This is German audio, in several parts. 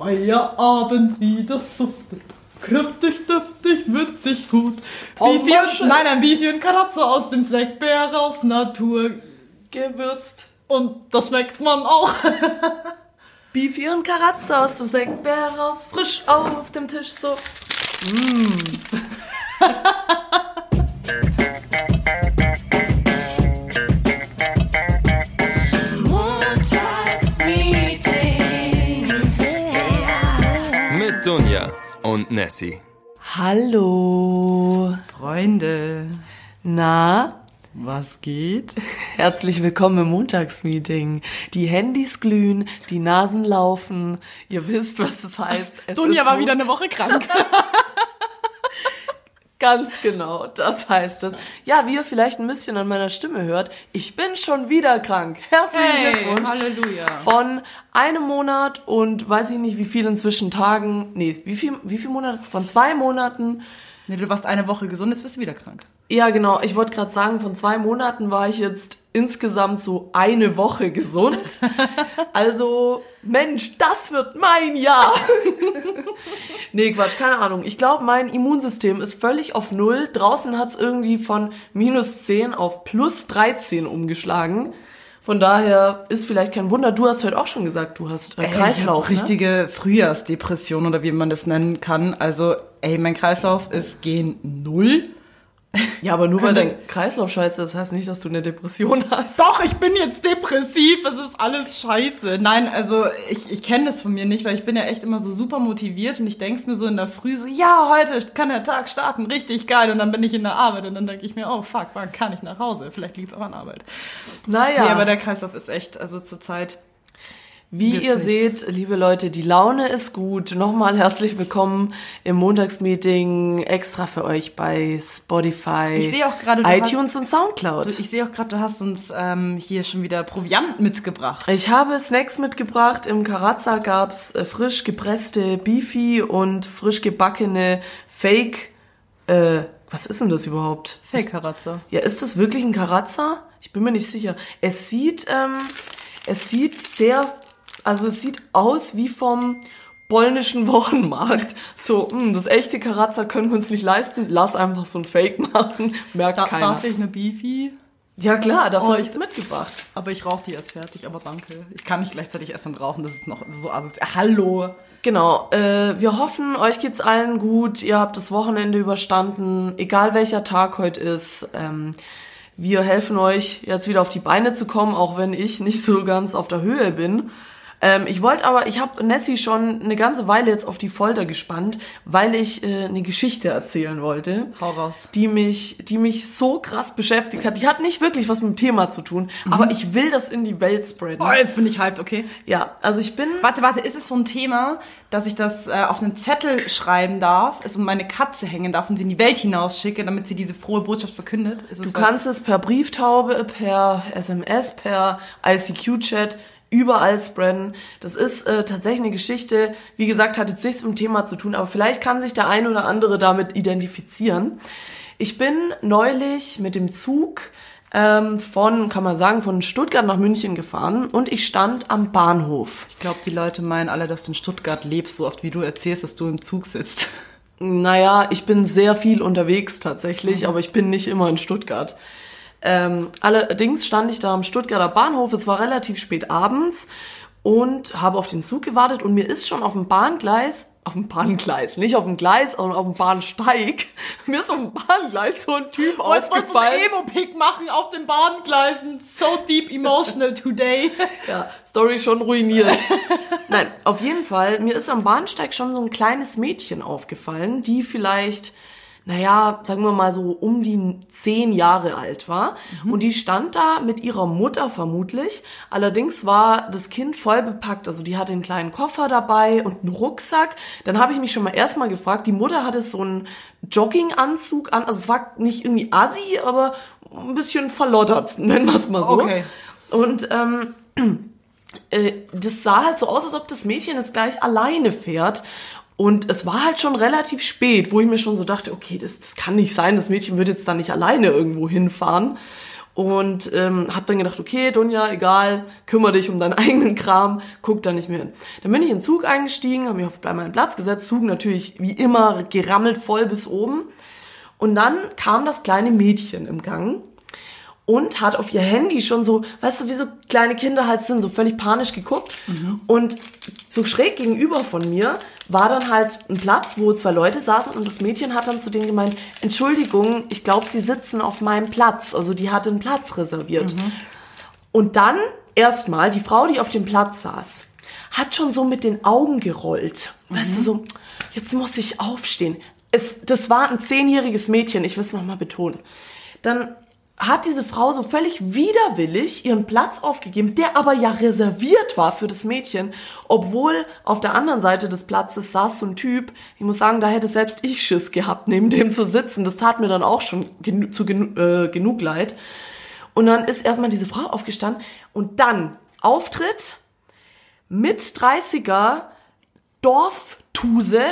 Feierabend, wie das duftet. Kräftig, duftig, witzig, gut. Bifi und, nein, ein Bifi und Karatze aus dem Snackbär aus Natur gewürzt. Und das schmeckt man auch. Bifi und Karatze aus dem Snackbär raus, frisch auf dem Tisch so. Mm. und Nessie. Hallo. Freunde. Na? Was geht? Herzlich willkommen im Montagsmeeting. Die Handys glühen, die Nasen laufen. Ihr wisst, was das heißt. Es Dunja war wieder eine Woche krank. Ganz genau, das heißt es. Ja, wie ihr vielleicht ein bisschen an meiner Stimme hört, ich bin schon wieder krank. Herzlichen hey, Glückwunsch. Halleluja. Von einem Monat und weiß ich nicht, wie viel inzwischen Tagen, nee, wie viel, wie viel Monate? Von zwei Monaten. Nee, du warst eine Woche gesund, jetzt bist du wieder krank. Ja, genau. Ich wollte gerade sagen, von zwei Monaten war ich jetzt insgesamt so eine Woche gesund. Also, Mensch, das wird mein Jahr. nee, Quatsch, keine Ahnung. Ich glaube, mein Immunsystem ist völlig auf Null. Draußen hat's irgendwie von minus 10 auf plus 13 umgeschlagen. Von daher ist vielleicht kein Wunder. Du hast heute auch schon gesagt, du hast äh, Kreislauf. Ey, ich ne? richtige Frühjahrsdepression oder wie man das nennen kann. Also, ey, mein Kreislauf ist gen Null. Ja, aber nur weil dein Kreislauf scheiße ist, heißt nicht, dass du eine Depression hast. Doch, ich bin jetzt depressiv, es ist alles scheiße. Nein, also ich, ich kenne das von mir nicht, weil ich bin ja echt immer so super motiviert und ich denke mir so in der Früh so, ja, heute kann der Tag starten, richtig geil. Und dann bin ich in der Arbeit und dann denke ich mir, oh fuck, wann kann ich nach Hause? Vielleicht liegt es auch an Arbeit. Naja. Nee, aber der Kreislauf ist echt, also zurzeit wie ihr nicht. seht, liebe Leute, die Laune ist gut. Nochmal herzlich willkommen im Montagsmeeting extra für euch bei Spotify, ich sehe auch gerade, iTunes hast, und Soundcloud. Du, ich sehe auch gerade, du hast uns ähm, hier schon wieder Proviant mitgebracht. Ich habe Snacks mitgebracht. Im Karazza gab's äh, frisch gepresste Beefy und frisch gebackene Fake. Äh, was ist denn das überhaupt? Fake Karazza. Ja, ist das wirklich ein Karazza? Ich bin mir nicht sicher. Es sieht, ähm, es sieht sehr also es sieht aus wie vom polnischen Wochenmarkt. So, mh, hm, das echte Karazza können wir uns nicht leisten. Lass einfach so ein Fake machen. Merkt da, keiner. Darf ich eine Beefy? Ja klar, dafür oh, habe ich es mitgebracht. Aber ich rauche die erst fertig, aber danke. Ich kann nicht gleichzeitig essen und rauchen, das ist noch so also Hallo. Genau, äh, wir hoffen, euch geht's allen gut, ihr habt das Wochenende überstanden, egal welcher Tag heute ist. Ähm, wir helfen euch jetzt wieder auf die Beine zu kommen, auch wenn ich nicht so ganz auf der Höhe bin. Ähm, ich wollte aber, ich habe Nessie schon eine ganze Weile jetzt auf die Folter gespannt, weil ich äh, eine Geschichte erzählen wollte. Hau raus. Die mich, die mich so krass beschäftigt hat. Die hat nicht wirklich was mit dem Thema zu tun, mhm. aber ich will das in die Welt spreaden. Oh, jetzt bin ich hyped, okay. Ja, also ich bin. Warte, warte, ist es so ein Thema, dass ich das äh, auf einen Zettel schreiben darf, es um meine Katze hängen darf und sie in die Welt hinausschicke, damit sie diese frohe Botschaft verkündet? du was? kannst es per Brieftaube, per SMS, per ICQ-Chat überall spreaden. Das ist äh, tatsächlich eine Geschichte, wie gesagt, hat jetzt nichts mit dem Thema zu tun, aber vielleicht kann sich der eine oder andere damit identifizieren. Ich bin neulich mit dem Zug ähm, von, kann man sagen, von Stuttgart nach München gefahren und ich stand am Bahnhof. Ich glaube, die Leute meinen alle, dass du in Stuttgart lebst, so oft wie du erzählst, dass du im Zug sitzt. Naja, ich bin sehr viel unterwegs tatsächlich, mhm. aber ich bin nicht immer in Stuttgart. Ähm, allerdings stand ich da am Stuttgarter Bahnhof, es war relativ spät abends und habe auf den Zug gewartet und mir ist schon auf dem Bahngleis, auf dem Bahngleis, nicht auf dem Gleis, sondern auf dem Bahnsteig, mir ist auf dem Bahngleis so ein Typ Wollt's aufgefallen. Ich so Emo-Pick machen auf den Bahngleisen, so deep emotional today. ja, Story schon ruiniert. Nein, auf jeden Fall, mir ist am Bahnsteig schon so ein kleines Mädchen aufgefallen, die vielleicht naja, sagen wir mal so um die zehn Jahre alt war. Mhm. Und die stand da mit ihrer Mutter vermutlich. Allerdings war das Kind voll bepackt. Also die hatte einen kleinen Koffer dabei und einen Rucksack. Dann habe ich mich schon mal erstmal gefragt, die Mutter hatte so einen Jogginganzug an. Also es war nicht irgendwie assi, aber ein bisschen verloddert, nennen wir es mal so. Okay. Und ähm, äh, das sah halt so aus, als ob das Mädchen jetzt gleich alleine fährt. Und es war halt schon relativ spät, wo ich mir schon so dachte, okay, das, das kann nicht sein, das Mädchen wird jetzt da nicht alleine irgendwo hinfahren. Und ähm, habe dann gedacht, okay, Dunja, egal, kümmere dich um deinen eigenen Kram, guck da nicht mehr hin. Dann bin ich in den Zug eingestiegen, habe mich auf meinen Platz gesetzt, Zug natürlich wie immer gerammelt voll bis oben. Und dann kam das kleine Mädchen im Gang und hat auf ihr Handy schon so, weißt du, wie so kleine Kinder halt sind, so völlig panisch geguckt. Und so schräg gegenüber von mir war dann halt ein Platz, wo zwei Leute saßen und das Mädchen hat dann zu denen gemeint, Entschuldigung, ich glaube, sie sitzen auf meinem Platz. Also die hatte einen Platz reserviert. Und dann erstmal die Frau, die auf dem Platz saß, hat schon so mit den Augen gerollt. Weißt du, so, jetzt muss ich aufstehen. Es, das war ein zehnjähriges Mädchen, ich will es nochmal betonen. Dann hat diese Frau so völlig widerwillig ihren Platz aufgegeben, der aber ja reserviert war für das Mädchen, obwohl auf der anderen Seite des Platzes saß so ein Typ, ich muss sagen, da hätte selbst ich Schiss gehabt, neben dem zu sitzen. Das tat mir dann auch schon genu zu genu äh, genug leid. Und dann ist erstmal diese Frau aufgestanden und dann Auftritt mit 30er Dorftuse,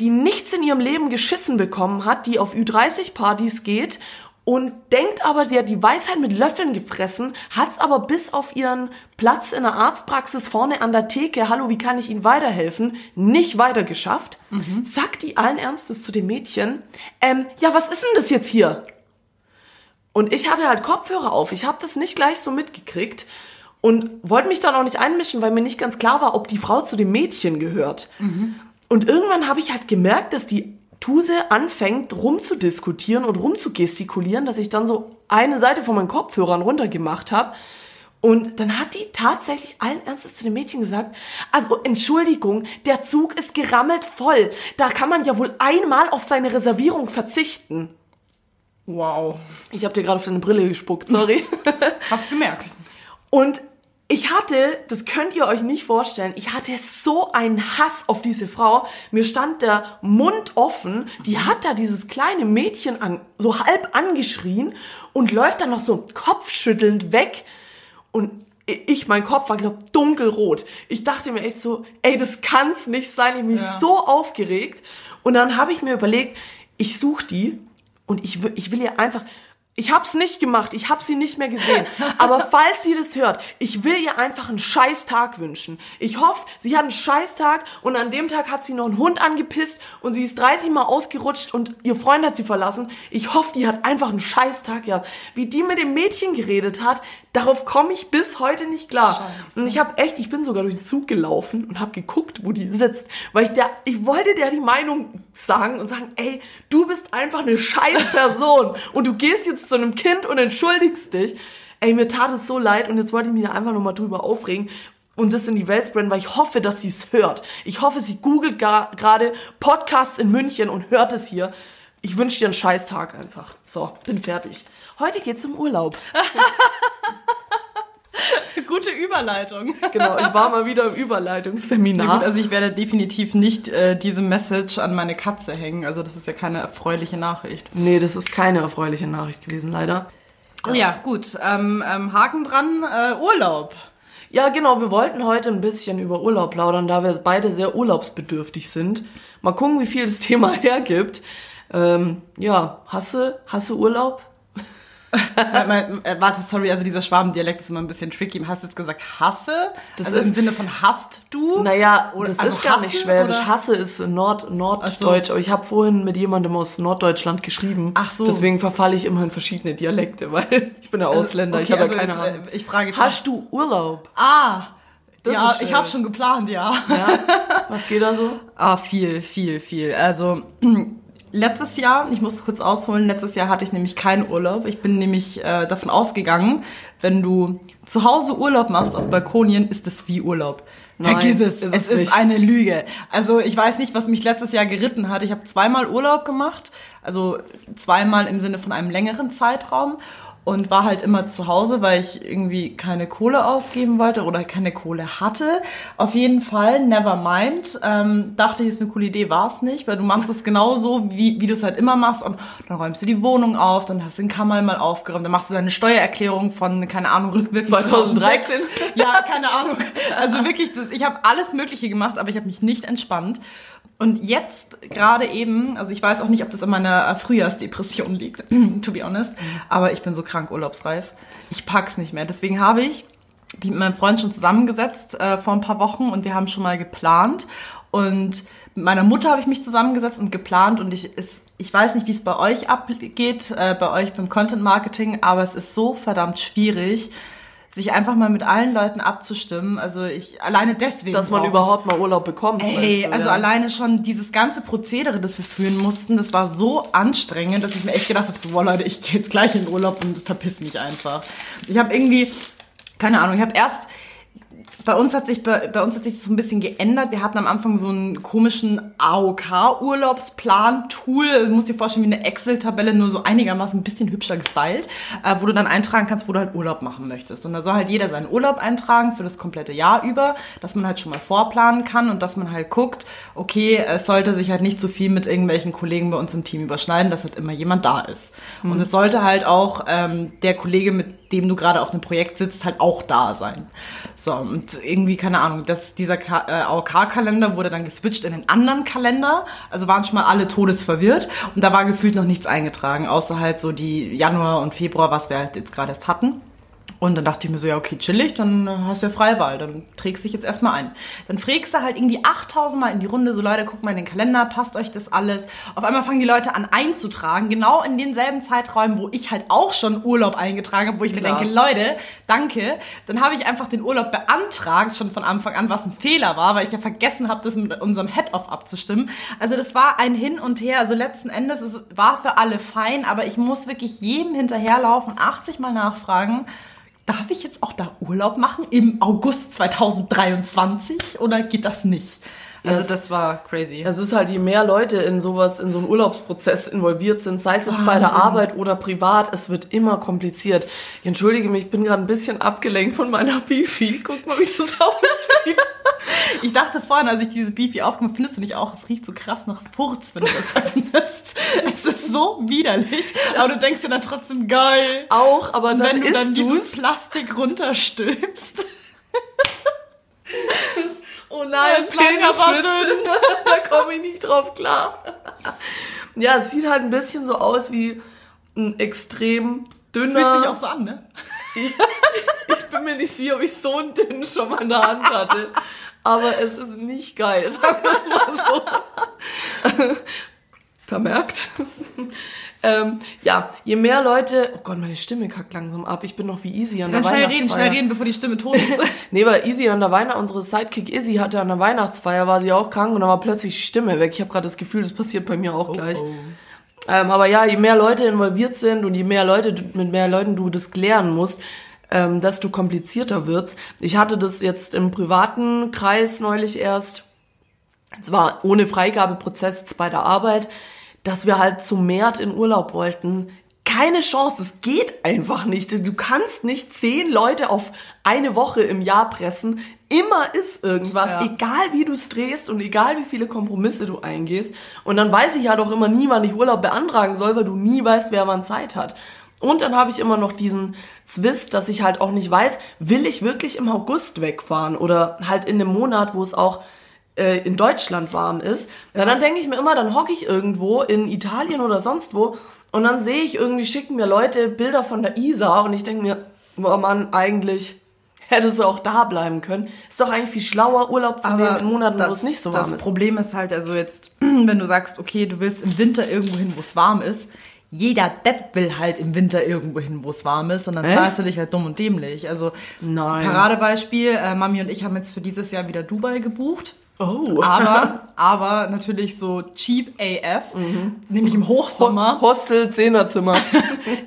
die nichts in ihrem Leben geschissen bekommen hat, die auf Ü30-Partys geht und denkt aber, sie hat die Weisheit mit Löffeln gefressen, hat's aber bis auf ihren Platz in der Arztpraxis vorne an der Theke, hallo, wie kann ich Ihnen weiterhelfen, nicht weiter geschafft, sagt die allen Ernstes zu dem Mädchen, ähm, ja, was ist denn das jetzt hier? Und ich hatte halt Kopfhörer auf, ich habe das nicht gleich so mitgekriegt und wollte mich dann auch nicht einmischen, weil mir nicht ganz klar war, ob die Frau zu dem Mädchen gehört. Und irgendwann habe ich halt gemerkt, dass die Tuse anfängt rumzudiskutieren und rumzugestikulieren, dass ich dann so eine Seite von meinen Kopfhörern runtergemacht habe. Und dann hat die tatsächlich allen Ernstes zu dem Mädchen gesagt, also Entschuldigung, der Zug ist gerammelt voll. Da kann man ja wohl einmal auf seine Reservierung verzichten. Wow. Ich habe dir gerade auf deine Brille gespuckt, sorry. Hab's gemerkt. Und ich hatte, das könnt ihr euch nicht vorstellen, ich hatte so einen Hass auf diese Frau. Mir stand der Mund offen. Die hat da dieses kleine Mädchen an, so halb angeschrien und läuft dann noch so kopfschüttelnd weg. Und ich, mein Kopf war, glaub, dunkelrot. Ich dachte mir echt so, ey, das kann's nicht sein. Ich bin mich Ja. so aufgeregt. Und dann habe ich mir überlegt, ich suche die und ich, ich will ihr einfach, ich hab's nicht gemacht, ich hab sie nicht mehr gesehen. Aber falls sie das hört, ich will ihr einfach einen scheiß Tag wünschen. Ich hoffe, sie hat einen scheiß Tag und an dem Tag hat sie noch einen Hund angepisst und sie ist 30 Mal ausgerutscht und ihr Freund hat sie verlassen. Ich hoffe, die hat einfach einen scheiß Tag gehabt. Wie die mit dem Mädchen geredet hat, darauf komme ich bis heute nicht klar. Scheiße. Und ich habe echt, ich bin sogar durch den Zug gelaufen und habe geguckt, wo die sitzt, weil ich der, ich wollte der die Meinung sagen und sagen, ey, du bist einfach eine scheiß Person und du gehst jetzt zu einem Kind und entschuldigst dich. Ey, mir tat es so leid und jetzt wollte ich mich einfach nochmal drüber aufregen und das in die Welt spreaden, weil ich hoffe, dass sie es hört. Ich hoffe, sie googelt gerade Podcasts in München und hört es hier. Ich wünsche dir einen scheiß Tag einfach. So, bin fertig. Heute geht's um Urlaub. Gute Überleitung. Genau, ich war mal wieder im Na Überleitungsseminar. gut, also ich werde definitiv nicht äh, diese Message an meine Katze hängen. Also das ist ja keine erfreuliche Nachricht. Nee, das ist keine erfreuliche Nachricht gewesen, leider. Oh ja, gut. Ähm, ähm, Haken dran, äh, Urlaub. Ja, genau, wir wollten heute ein bisschen über Urlaub plaudern, da wir beide sehr urlaubsbedürftig sind. Mal gucken, wie viel das Thema hergibt. Ähm, ja, hasse, hasse Urlaub? Äh, warte, sorry, also dieser Schwabendialekt ist immer ein bisschen tricky. Hast du jetzt gesagt hasse? Das also ist- im Sinne von hasst du? Naja, Oder- das also ist gar nicht hassen schwäbisch. oder? Hasse ist Nord Norddeutsch, aber ich habe vorhin mit jemandem aus Norddeutschland geschrieben. Ach so. Deswegen verfalle ich immer in verschiedene Dialekte, weil ich bin ja Also, Ausländer, ich okay, habe ja also keine jetzt, Ahnung. äh, Ich frage jetzt. Hast du Urlaub? ah, Das ja, ich habe schon geplant, ja. Ja? Was geht da so? Ah, viel, viel, viel. Also letztes Jahr, ich muss kurz ausholen, letztes Jahr hatte ich nämlich keinen Urlaub. Ich bin nämlich äh, davon ausgegangen, wenn du zu Hause Urlaub machst auf Balkonien, ist es wie Urlaub. Nein, Vergiss es, ist es es ist eine Lüge. Also ich weiß nicht, was mich letztes Jahr geritten hat. Ich habe zweimal Urlaub gemacht, also zweimal im Sinne von einem längeren Zeitraum und war halt immer zu Hause, weil ich irgendwie keine Kohle ausgeben wollte oder keine Kohle hatte. Auf jeden Fall, never mind. Ähm, dachte ich, ist eine coole Idee, war es nicht, weil du machst es genauso, wie, wie du es halt immer machst und dann räumst du die Wohnung auf, dann hast du den Kammer mal aufgeräumt, dann machst du deine Steuererklärung von, keine Ahnung, rückwirkend 2013. ja, keine Ahnung. Also wirklich, das, ich habe alles Mögliche gemacht, aber ich habe mich nicht entspannt. Und jetzt gerade eben, also ich weiß auch nicht, ob das an meiner Frühjahrsdepression liegt, to be honest, aber ich bin so krank urlaubsreif. Ich pack's nicht mehr. Deswegen habe ich mich mit meinem Freund schon zusammengesetzt äh, vor ein paar Wochen und wir haben schon mal geplant. Und mit meiner Mutter habe ich mich zusammengesetzt und geplant und ich, es, ich weiß nicht, wie es bei euch abgeht, äh, bei euch beim Content Marketing, aber es ist so verdammt schwierig, sich einfach mal mit allen Leuten abzustimmen. Also ich alleine deswegen. Dass man überhaupt mal Urlaub bekommt. Ey, meinst du, also ja. alleine schon dieses ganze Prozedere, das wir führen mussten, das war so anstrengend, dass ich mir echt gedacht habe, so, boah Leute, ich gehe jetzt gleich in den Urlaub und verpiss mich einfach. Ich habe irgendwie, keine Ahnung, ich habe erst, bei uns hat sich bei, bei uns hat sich das so ein bisschen geändert. Wir hatten am Anfang so einen komischen AOK-Urlaubsplan-Tool. Du musst dir vorstellen, wie eine Excel-Tabelle, nur so einigermaßen ein bisschen hübscher gestylt, äh, wo du dann eintragen kannst, wo du halt Urlaub machen möchtest. Und da soll halt jeder seinen Urlaub eintragen für das komplette Jahr über, dass man halt schon mal vorplanen kann und dass man halt guckt, okay, es sollte sich halt nicht so viel mit irgendwelchen Kollegen bei uns im Team überschneiden, dass halt immer jemand da ist. Und es sollte halt auch ähm, der Kollege, mit dem du gerade auf einem Projekt sitzt, halt auch da sein. So, und irgendwie, keine Ahnung, das, dieser Ka- äh, AOK-Kalender wurde dann geswitcht in den anderen Kalender. Also waren schon mal alle todesverwirrt. Und da war gefühlt noch nichts eingetragen, außer halt so die Januar und Februar, was wir halt jetzt gerade erst hatten. Und dann dachte ich mir so, ja, okay, chillig, dann hast du ja Freiwahl, dann trägst dich jetzt erstmal ein. Dann fragst du halt irgendwie 8000 Mal in die Runde, so Leute, guckt mal in den Kalender, passt euch das alles. Auf einmal fangen die Leute an einzutragen, genau in denselben Zeiträumen, wo ich halt auch schon Urlaub eingetragen habe, wo ich Klar. mir denke, Leute, danke. Dann habe ich einfach den Urlaub beantragt, schon von Anfang an, was ein Fehler war, weil ich ja vergessen habe, das mit unserem Head-Off abzustimmen. Also das war ein Hin und Her. Also letzten Endes, es war für alle fein, aber ich muss wirklich jedem hinterherlaufen, 80 Mal nachfragen, darf ich jetzt auch da Urlaub machen im August 2023 oder geht das nicht? Also es- das war crazy. Es ist halt, je mehr Leute in sowas, in so einen Urlaubsprozess involviert sind, sei es jetzt bei der Wahnsinn. Arbeit oder privat, es wird immer kompliziert. Ich entschuldige mich, ich bin gerade ein bisschen abgelenkt von meiner Bifi. Guck mal, wie das aussieht. Ich dachte vorhin, als ich diese Beefy aufgemacht habe, findest du nicht auch, es riecht so krass nach Furz, wenn du das öffnest. Es ist so widerlich, aber du denkst dir dann trotzdem geil. Auch, aber dann wenn du dann dieses. Plastik runterstülpst. Oh nein, Es lag aber Peniswitze. da komme ich nicht drauf klar. Ja, es sieht halt ein bisschen so aus wie ein extrem dünner. Fühlt sich auch so an, ne? Ich bin mir nicht sicher, ob ich so einen dünnen schon mal in der Hand hatte. Aber es ist nicht geil, sagen wir es mal so. Vermerkt. ähm, ja, je mehr Leute. Oh Gott, meine Stimme kackt langsam ab. Ich bin noch wie Easy an der Dann schnell reden, Weihnachtsfeier. schnell reden, bevor die Stimme tot ist. Nee, weil Easy an der Weihnacht, unsere Sidekick Izzy hatte an der Weihnachtsfeier, war sie auch krank und dann war plötzlich die Stimme weg. Ich habe gerade das Gefühl, das passiert bei mir auch gleich. Ähm, aber ja, je mehr Leute involviert sind und je mehr Leute, mit mehr Leuten du das klären musst, ähm, desto komplizierter wird's. Ich hatte das jetzt im privaten Kreis neulich erst, zwar ohne Freigabeprozess bei der Arbeit, dass wir halt zu März in Urlaub wollten. Keine Chance, das geht einfach nicht. Du kannst nicht zehn Leute auf eine Woche im Jahr pressen. Immer ist irgendwas, Ja. egal wie du es drehst und egal wie viele Kompromisse du eingehst. Und dann weiß ich ja doch immer nie, wann ich Urlaub beantragen soll, weil du nie weißt, wer wann Zeit hat. Und dann habe ich immer noch diesen Zwist, dass ich halt auch nicht weiß, will ich wirklich im August wegfahren oder halt in dem Monat, wo es auch äh, in Deutschland warm ist. Ja, dann denke ich mir immer, dann hocke ich irgendwo in Italien oder sonst wo und dann sehe ich irgendwie, schicken mir Leute Bilder von der Isar und ich denke mir, boah Mann, eigentlich hätte es auch da bleiben können. Ist doch eigentlich viel schlauer, Urlaub zu nehmen in Monaten, wo es nicht so warm das ist. Problem ist halt, also jetzt, wenn du sagst, okay, du willst im Winter irgendwo hin, wo es warm ist, jeder Depp will halt im Winter irgendwo hin, wo es warm ist und dann zahlst du dich halt dumm und dämlich. Also Nein. Paradebeispiel, äh, Mami und ich haben jetzt für dieses Jahr wieder Dubai gebucht. Oh. Aber, aber natürlich so cheap AF, Mhm. nämlich im Hochsommer. Hostel, Zehnerzimmer.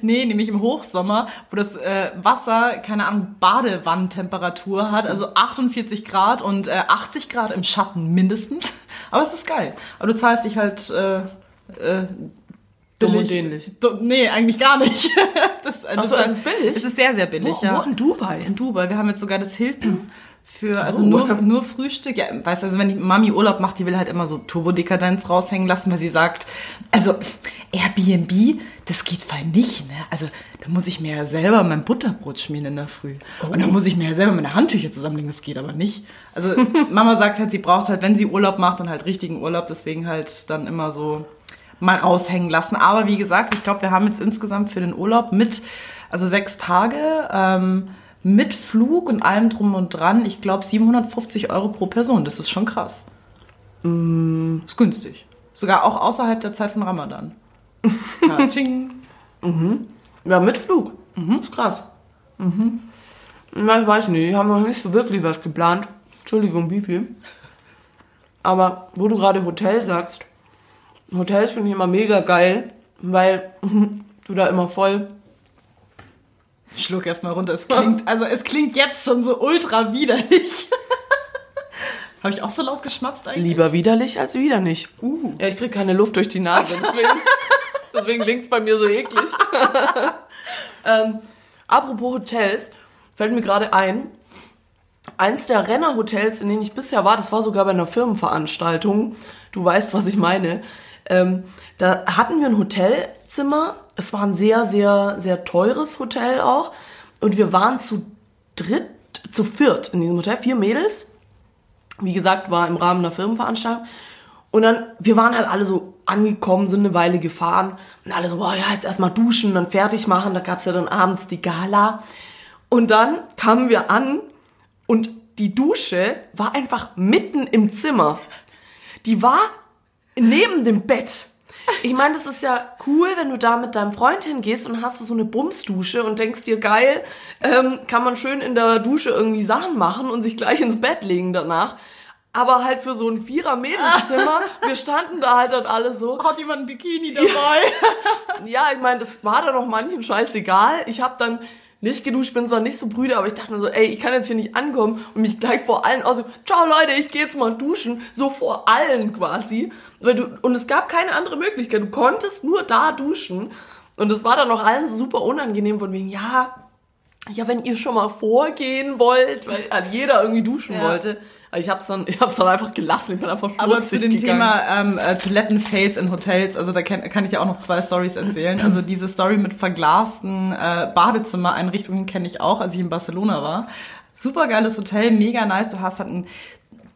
Nee, nämlich im Hochsommer, wo das äh, Wasser, keine Ahnung, Badewannentemperatur hat, also 48 Grad und äh, 80 Grad im Schatten mindestens. Aber es ist geil. Aber du zahlst dich halt äh, äh, Dumm und dämlich. Nee, eigentlich gar nicht. das, Ach so, es ist billig? Es ist sehr, sehr billig, Wo, ja. wo in Dubai? In Dubai. Wir haben jetzt sogar das Hilton Für, also Oh. nur, nur Frühstück. Ja, weißt du, also wenn die Mami Urlaub macht, die will halt immer so Turbodekadenz raushängen lassen, weil sie sagt, also Airbnb, das geht voll nicht, ne? Also da muss ich mir ja selber mein Butterbrot schmieren in der Früh. Und dann muss ich mir ja selber meine Handtücher zusammenlegen, das geht aber nicht. Also Mama sagt halt, sie braucht halt, wenn sie Urlaub macht, dann halt richtigen Urlaub, deswegen halt dann immer so mal raushängen lassen. Aber wie gesagt, ich glaube, wir haben jetzt insgesamt für den Urlaub mit, also sechs Tage, ähm, mit Flug und allem drum und dran, ich glaube 750 Euro pro Person. Das ist schon krass. Ist günstig. Sogar auch außerhalb der Zeit von Ramadan. Katsching. Ja, mit Flug. Ist krass. Mhm. Na, ich weiß nicht, ich habe noch nicht so wirklich was geplant. Entschuldigung, wie viel? Aber wo du gerade Hotel sagst, Hotels finde ich immer mega geil, weil du da immer voll. Schluck erstmal runter. Es klingt, also es klingt jetzt schon so ultra widerlich. Habe ich auch so laut geschmatzt eigentlich? Lieber widerlich als wieder nicht. Uh. Ja, ich krieg keine Luft durch die Nase, deswegen, deswegen klingt's bei mir so eklig. ähm, apropos Hotels, fällt mir gerade ein, eins der Rennerhotels, in denen ich bisher war, das war sogar bei einer Firmenveranstaltung, du weißt, was ich meine, ähm, da hatten wir ein Hotelzimmer, es war ein sehr, sehr, sehr teures Hotel auch und wir waren zu dritt, zu viert in diesem Hotel, vier Mädels, wie gesagt, war im Rahmen einer Firmenveranstaltung. Und dann, wir waren halt alle so angekommen, sind eine Weile gefahren und alle so, boah, ja, jetzt erstmal duschen, dann fertig machen. Da gab's ja dann abends die Gala. Und dann kamen wir an und die Dusche war einfach mitten im Zimmer. Die war neben dem Bett. Ich meine, das ist ja cool, wenn du da mit deinem Freund hingehst und hast so eine Bumsdusche und denkst dir, geil, ähm, kann man schön in der Dusche irgendwie Sachen machen und sich gleich ins Bett legen danach. Aber halt für so ein Vierer-Mädelszimmer, wir standen da halt dann alle so. Hat jemand ein Bikini dabei? Ja, ich meine, das war dann auch manchen scheißegal. Ich habe dann nicht geduscht, bin zwar nicht so brüde, aber ich dachte mir so, ey, ich kann jetzt hier nicht ankommen und mich gleich vor allen auch so, ciao Leute, ich gehe jetzt mal duschen, so vor allen quasi. Weil du, und es gab keine andere Möglichkeit, du konntest nur da duschen. Und es war dann auch allen so super unangenehm von wegen, ja, ja, wenn ihr schon mal vorgehen wollt, weil halt jeder irgendwie duschen Ja. wollte. Aber ich hab's dann, ich hab's dann einfach gelassen, ich bin einfach Aber zu dem gegangen. Thema ähm, äh, Toilettenfails in Hotels, also da kann, kann ich ja auch noch zwei Stories erzählen. Also diese Story mit verglasten äh, Badezimmereinrichtungen kenne ich auch, als ich in Barcelona war. Super geiles Hotel, mega nice. Du hast halt ein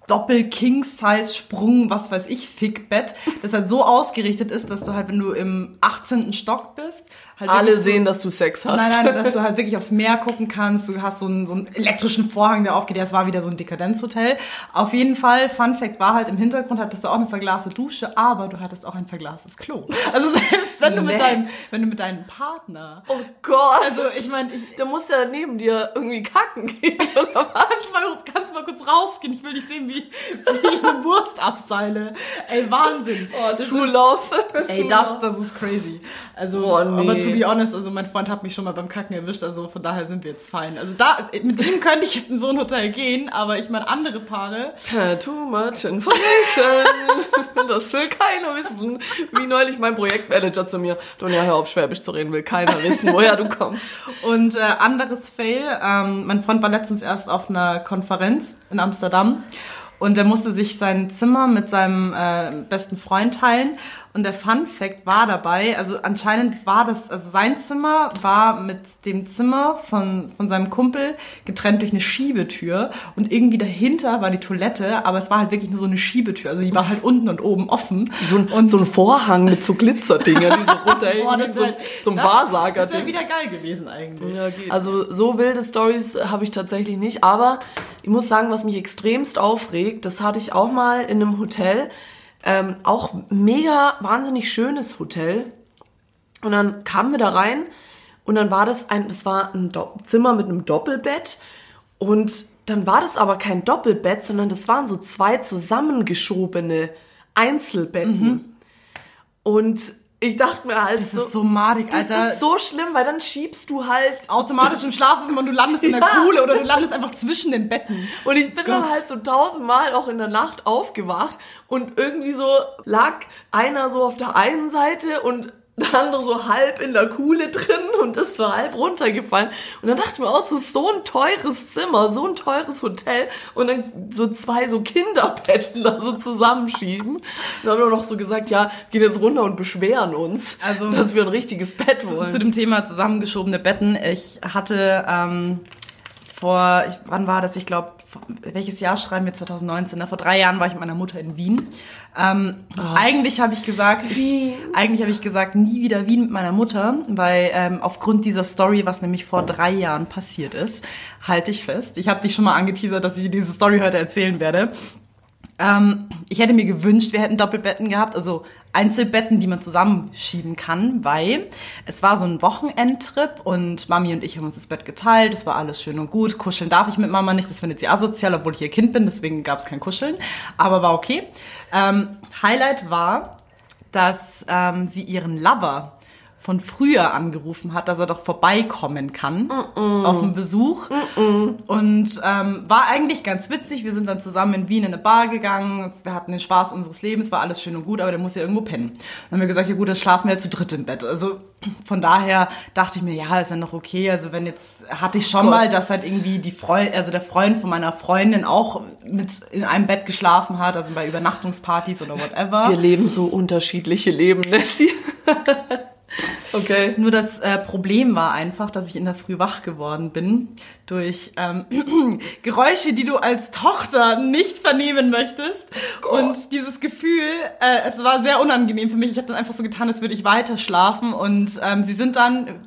Doppel-King-Size-Sprung, was weiß ich, Fickbett, das halt so ausgerichtet ist, dass du halt, wenn du im 18. Stock bist, halt Alle so- sehen, dass du Sex hast. Nein, nein, dass du halt wirklich aufs Meer gucken kannst. Du hast so einen, so einen elektrischen Vorhang, der aufgeht. Das war wieder so ein Dekadenzhotel. Auf jeden Fall, Fun Fact war halt, im Hintergrund hattest du auch eine verglaste Dusche, aber du hattest auch ein verglastes Klo. Also selbst wenn du mit Nee. deinem, wenn du mit deinem Partner, Oh Gott. also ich meine, ich, Der muss ja neben dir irgendwie kacken gehen, oder was? Kannst du mal, kannst mal kurz rausgehen? Ich will nicht sehen, wie, wie ich eine Wurst abseile. Ey, Wahnsinn. Oh, True ist- Love. Ey, das, das ist crazy. Also, Oh, nee. aber to be honest, also mein Freund hat mich schon mal beim Kacken erwischt, also von daher sind wir jetzt fein. Also da, mit ihm könnte ich jetzt in so ein Hotel gehen, aber ich meine andere Paare. Too much information. Das will keiner wissen. Wie neulich mein Projektmanager zu mir. Donja, hör auf, Schwäbisch zu reden, will keiner wissen, woher du kommst. Und äh, anderes Fail, ähm, mein Freund war letztens erst auf einer Konferenz in Amsterdam und er musste sich sein Zimmer mit seinem äh, besten Freund teilen. Und der Fun Fact war dabei, also anscheinend war das, also sein Zimmer war mit dem Zimmer von, von seinem Kumpel getrennt durch eine Schiebetür und irgendwie dahinter war die Toilette, aber es war halt wirklich nur so eine Schiebetür, also die war halt unten und oben offen. So ein, so ein Vorhang mit so Glitzerdingern, die so runterhängen, Boah, so, wär- so einem das- Das wäre wieder geil gewesen eigentlich. Also so wilde Stories habe ich tatsächlich nicht, aber ich muss sagen, was mich extremst aufregt, das hatte ich auch mal in einem Hotel, ähm, auch mega wahnsinnig schönes Hotel. Und dann kamen wir da rein und dann war das ein, das war ein Do Zimmer mit einem Doppelbett und dann war das aber kein Doppelbett, sondern das waren so zwei zusammengeschobene Einzelbetten. Und ich dachte mir halt Das so, ist so madig, das Alter. ist so schlimm, weil dann schiebst du halt automatisch im Schlafzimmer und du landest in der Ja. Kuhle oder du landest einfach zwischen den Betten. Und ich bin dann Gott. halt so tausendmal auch in der Nacht aufgewacht und irgendwie so lag einer so auf der einen Seite und der andere so halb in der Kuhle drin und ist so halb runtergefallen. Und dann dachte ich mir auch, so, so ein teures Zimmer, so ein teures Hotel und dann so zwei so Kinderbetten da so zusammenschieben. dann haben wir noch so gesagt, ja, gehen jetzt runter und beschweren uns, Also- dass wir ein richtiges Bett zu, wollen. zu dem Thema zusammengeschobene Betten. Ich hatte ähm, vor, ich, wann war das? Ich glaube, welches Jahr schreiben wir 2019? Ne? Vor drei Jahren war ich mit meiner Mutter in Wien. Ähm, eigentlich habe ich gesagt, Wien. eigentlich habe ich gesagt, nie wieder Wien mit meiner Mutter, weil ähm, aufgrund dieser Story, was nämlich vor drei Jahren passiert ist, halte ich fest. Ich habe dich schon mal angeteasert, dass ich dir diese Story heute erzählen werde. Ähm, ich hätte mir gewünscht, wir hätten Doppelbetten gehabt, also Einzelbetten, die man zusammenschieben kann, weil es war so ein Wochenendtrip und Mami und ich haben uns das Bett geteilt, es war alles schön und gut. Kuscheln darf ich mit Mama nicht, das findet sie asozial, obwohl ich ihr Kind bin, deswegen gab es kein Kuscheln, aber war okay. Ähm, Highlight war, dass ähm, sie ihren Lover von früher angerufen hat, dass er doch vorbeikommen kann auf einen Besuch. Und ähm, war eigentlich ganz witzig. Wir sind dann zusammen in Wien in eine Bar gegangen. Wir hatten den Spaß unseres Lebens, war alles schön und gut, aber der muss ja irgendwo pennen. Dann haben wir gesagt, ja gut, dann schlafen wir zu dritt im Bett. Also von daher dachte ich mir, ja, ist ja noch okay. Also wenn jetzt hatte ich schon Gott. mal, dass halt irgendwie die Freund, also der Freund von meiner Freundin auch mit in einem Bett geschlafen hat, also bei Übernachtungspartys oder whatever. Wir leben so unterschiedliche Leben, Nessie. okay. Nur das äh, Problem war einfach, dass ich in der Früh wach geworden bin durch ähm, Geräusche, die du als Tochter nicht vernehmen möchtest. Und dieses Gefühl, äh, es war sehr unangenehm für mich. Ich habe dann einfach so getan, als würde ich weiter schlafen. Und ähm, sie sind dann,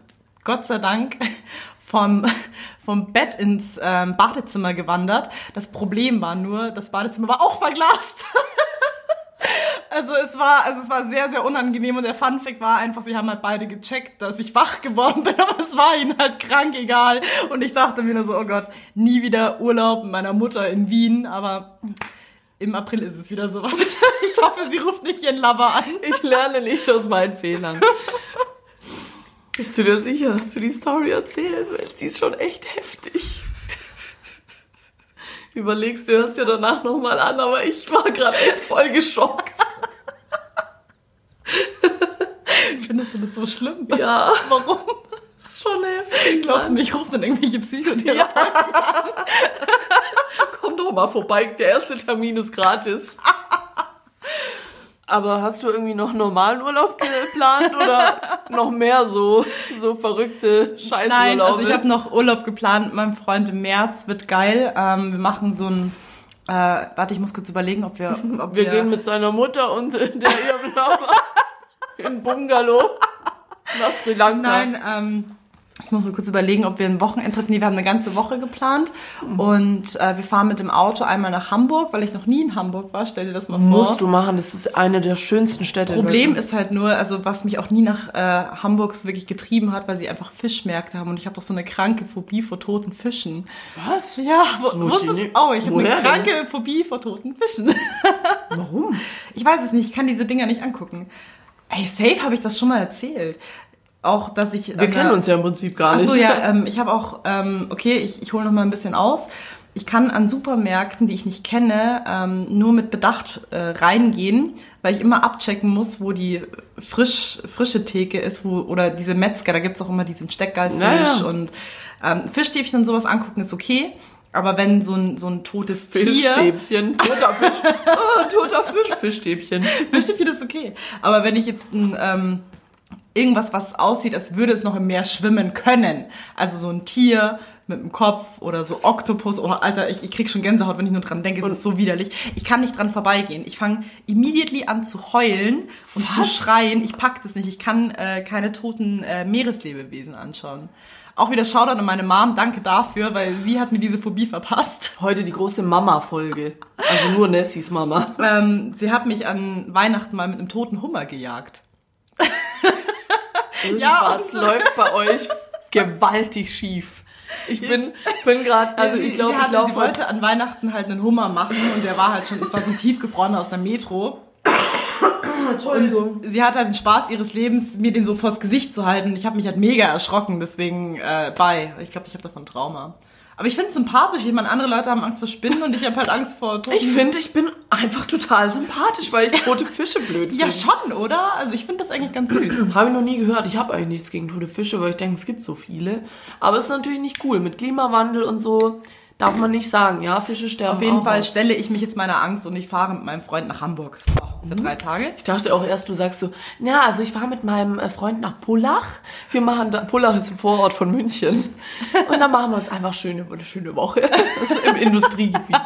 Gott sei Dank, vom, vom Bett ins ähm, Badezimmer gewandert. Das Problem war nur, das Badezimmer war auch verglast. Also es war, also es war sehr, sehr unangenehm und der Funfact war einfach, sie haben halt beide gecheckt, dass ich wach geworden bin, aber es war ihnen halt krank egal. Und ich dachte mir nur so, oh Gott, nie wieder Urlaub mit meiner Mutter in Wien, aber im April ist es wieder soweit. Ich hoffe, sie ruft nicht ihren Lover an. Ich lerne nicht aus meinen Fehlern. Bist du dir sicher, dass du die Story erzählen willst? Die ist schon echt heftig. Überlegst du, hörst dir danach nochmal an, aber ich war gerade echt voll geschockt. Findest du das so schlimm? Ja, Warum? das ist schon heftig. Glaubst du Mann. nicht, ich rufe dann irgendwelche Psychotherapeuten? Komm doch mal vorbei, der erste Termin ist gratis. Aber hast du irgendwie noch normalen Urlaub geplant oder noch mehr so, so verrückte Scheißurlaube? Nein, also ich habe noch Urlaub geplant mit meinem Freund im März, wird geil. Ähm, wir machen so ein, äh, warte, ich muss kurz überlegen, ob wir, ob Wir gehen mit seiner Mutter und der Lover in Bungalow nach Sri Lanka. Nein, ähm, ich muss nur kurz überlegen, ob wir einen Wochenendtrip, nee, wir haben eine ganze Woche geplant und äh, wir fahren mit dem Auto einmal nach Hamburg, weil ich noch nie in Hamburg war, stell dir das mal vor. Musst du machen, das ist eine der schönsten Städte. in Problem ist halt nur, also was mich auch nie nach äh, Hamburg so wirklich getrieben hat, weil sie einfach Fischmärkte haben und ich habe doch so eine kranke Phobie vor toten Fischen. Was? Ja, wo, wusstest du? nicht- Oh, ich habe eine Woher denn? kranke Phobie vor toten Fischen. Warum? Ich weiß es nicht, ich kann diese Dinger nicht angucken. Ey, safe habe ich das schon mal erzählt. Auch, dass ich... Wir kennen uns ja im Prinzip gar nicht. so, ja, ähm, ich habe auch, ähm, okay, ich, ich hole noch mal ein bisschen aus. Ich kann an Supermärkten, die ich nicht kenne, ähm, nur mit Bedacht äh, reingehen, weil ich immer abchecken muss, wo die frisch, frische Theke ist, wo, oder diese Metzger, da gibt's auch immer diesen Steckgalfisch Ja, ja. und ähm, Fischstäbchen und sowas angucken ist okay. Aber wenn so ein, so ein totes Tier... Fischstäbchen. Toter Fisch. Oh, toter Fisch. Fischstäbchen. Fischstäbchen ist okay. Aber wenn ich jetzt ein, ähm, irgendwas, was aussieht, als würde es noch im Meer schwimmen können, also so ein Tier mit dem Kopf oder so Oktopus oder Alter, ich, ich krieg schon Gänsehaut, wenn ich nur dran denke, es ist so widerlich. Ich kann nicht dran vorbeigehen. Ich fange immediately an zu heulen und zu schreien. Ich pack das nicht. Ich kann äh, keine toten äh, Meereslebewesen anschauen. Auch wieder Shoutout an meine Mom, danke dafür, weil sie hat mir diese Phobie verpasst. Heute die große Mama-Folge. Also nur Nessies Mama. Ähm, sie hat mich an Weihnachten mal mit einem toten Hummer gejagt. Irgendwas und- läuft bei euch gewaltig schief. Ich bin, bin gerade, also ich glaube, ich hatte- laufe sie wollte an Weihnachten halt einen Hummer machen und der war halt schon, es war so ein tiefgefrorener aus der Metro. Entschuldigung. Sie hat halt den Spaß ihres Lebens, mir den so vors Gesicht zu halten. Ich habe mich halt mega erschrocken, deswegen äh, bei. Ich glaube, ich habe davon Trauma. Aber ich finde es sympathisch. Ich meine, andere Leute haben Angst vor Spinnen und ich habe halt Angst vor toten Ich finde, ich bin einfach total sympathisch, weil ich tote Fische blöd finde. Ja, schon, oder? Also ich finde das eigentlich ganz süß. Habe ich noch nie gehört. Ich habe eigentlich nichts gegen tote Fische, weil ich denke, es gibt so viele. Aber es ist natürlich nicht cool. Mit Klimawandel und so darf man nicht sagen. Ja, Fische sterben Auf jeden Fall aus. stelle ich mich jetzt meiner Angst und ich fahre mit meinem Freund nach Hamburg. So, für drei Tage. Ich dachte auch erst, du sagst so, ja, also ich war mit meinem äh, Freund nach Pullach. Wir machen da, Pullach ist ein Vorort von München. Und dann machen wir uns einfach schön eine schöne Woche also im Industriegebiet.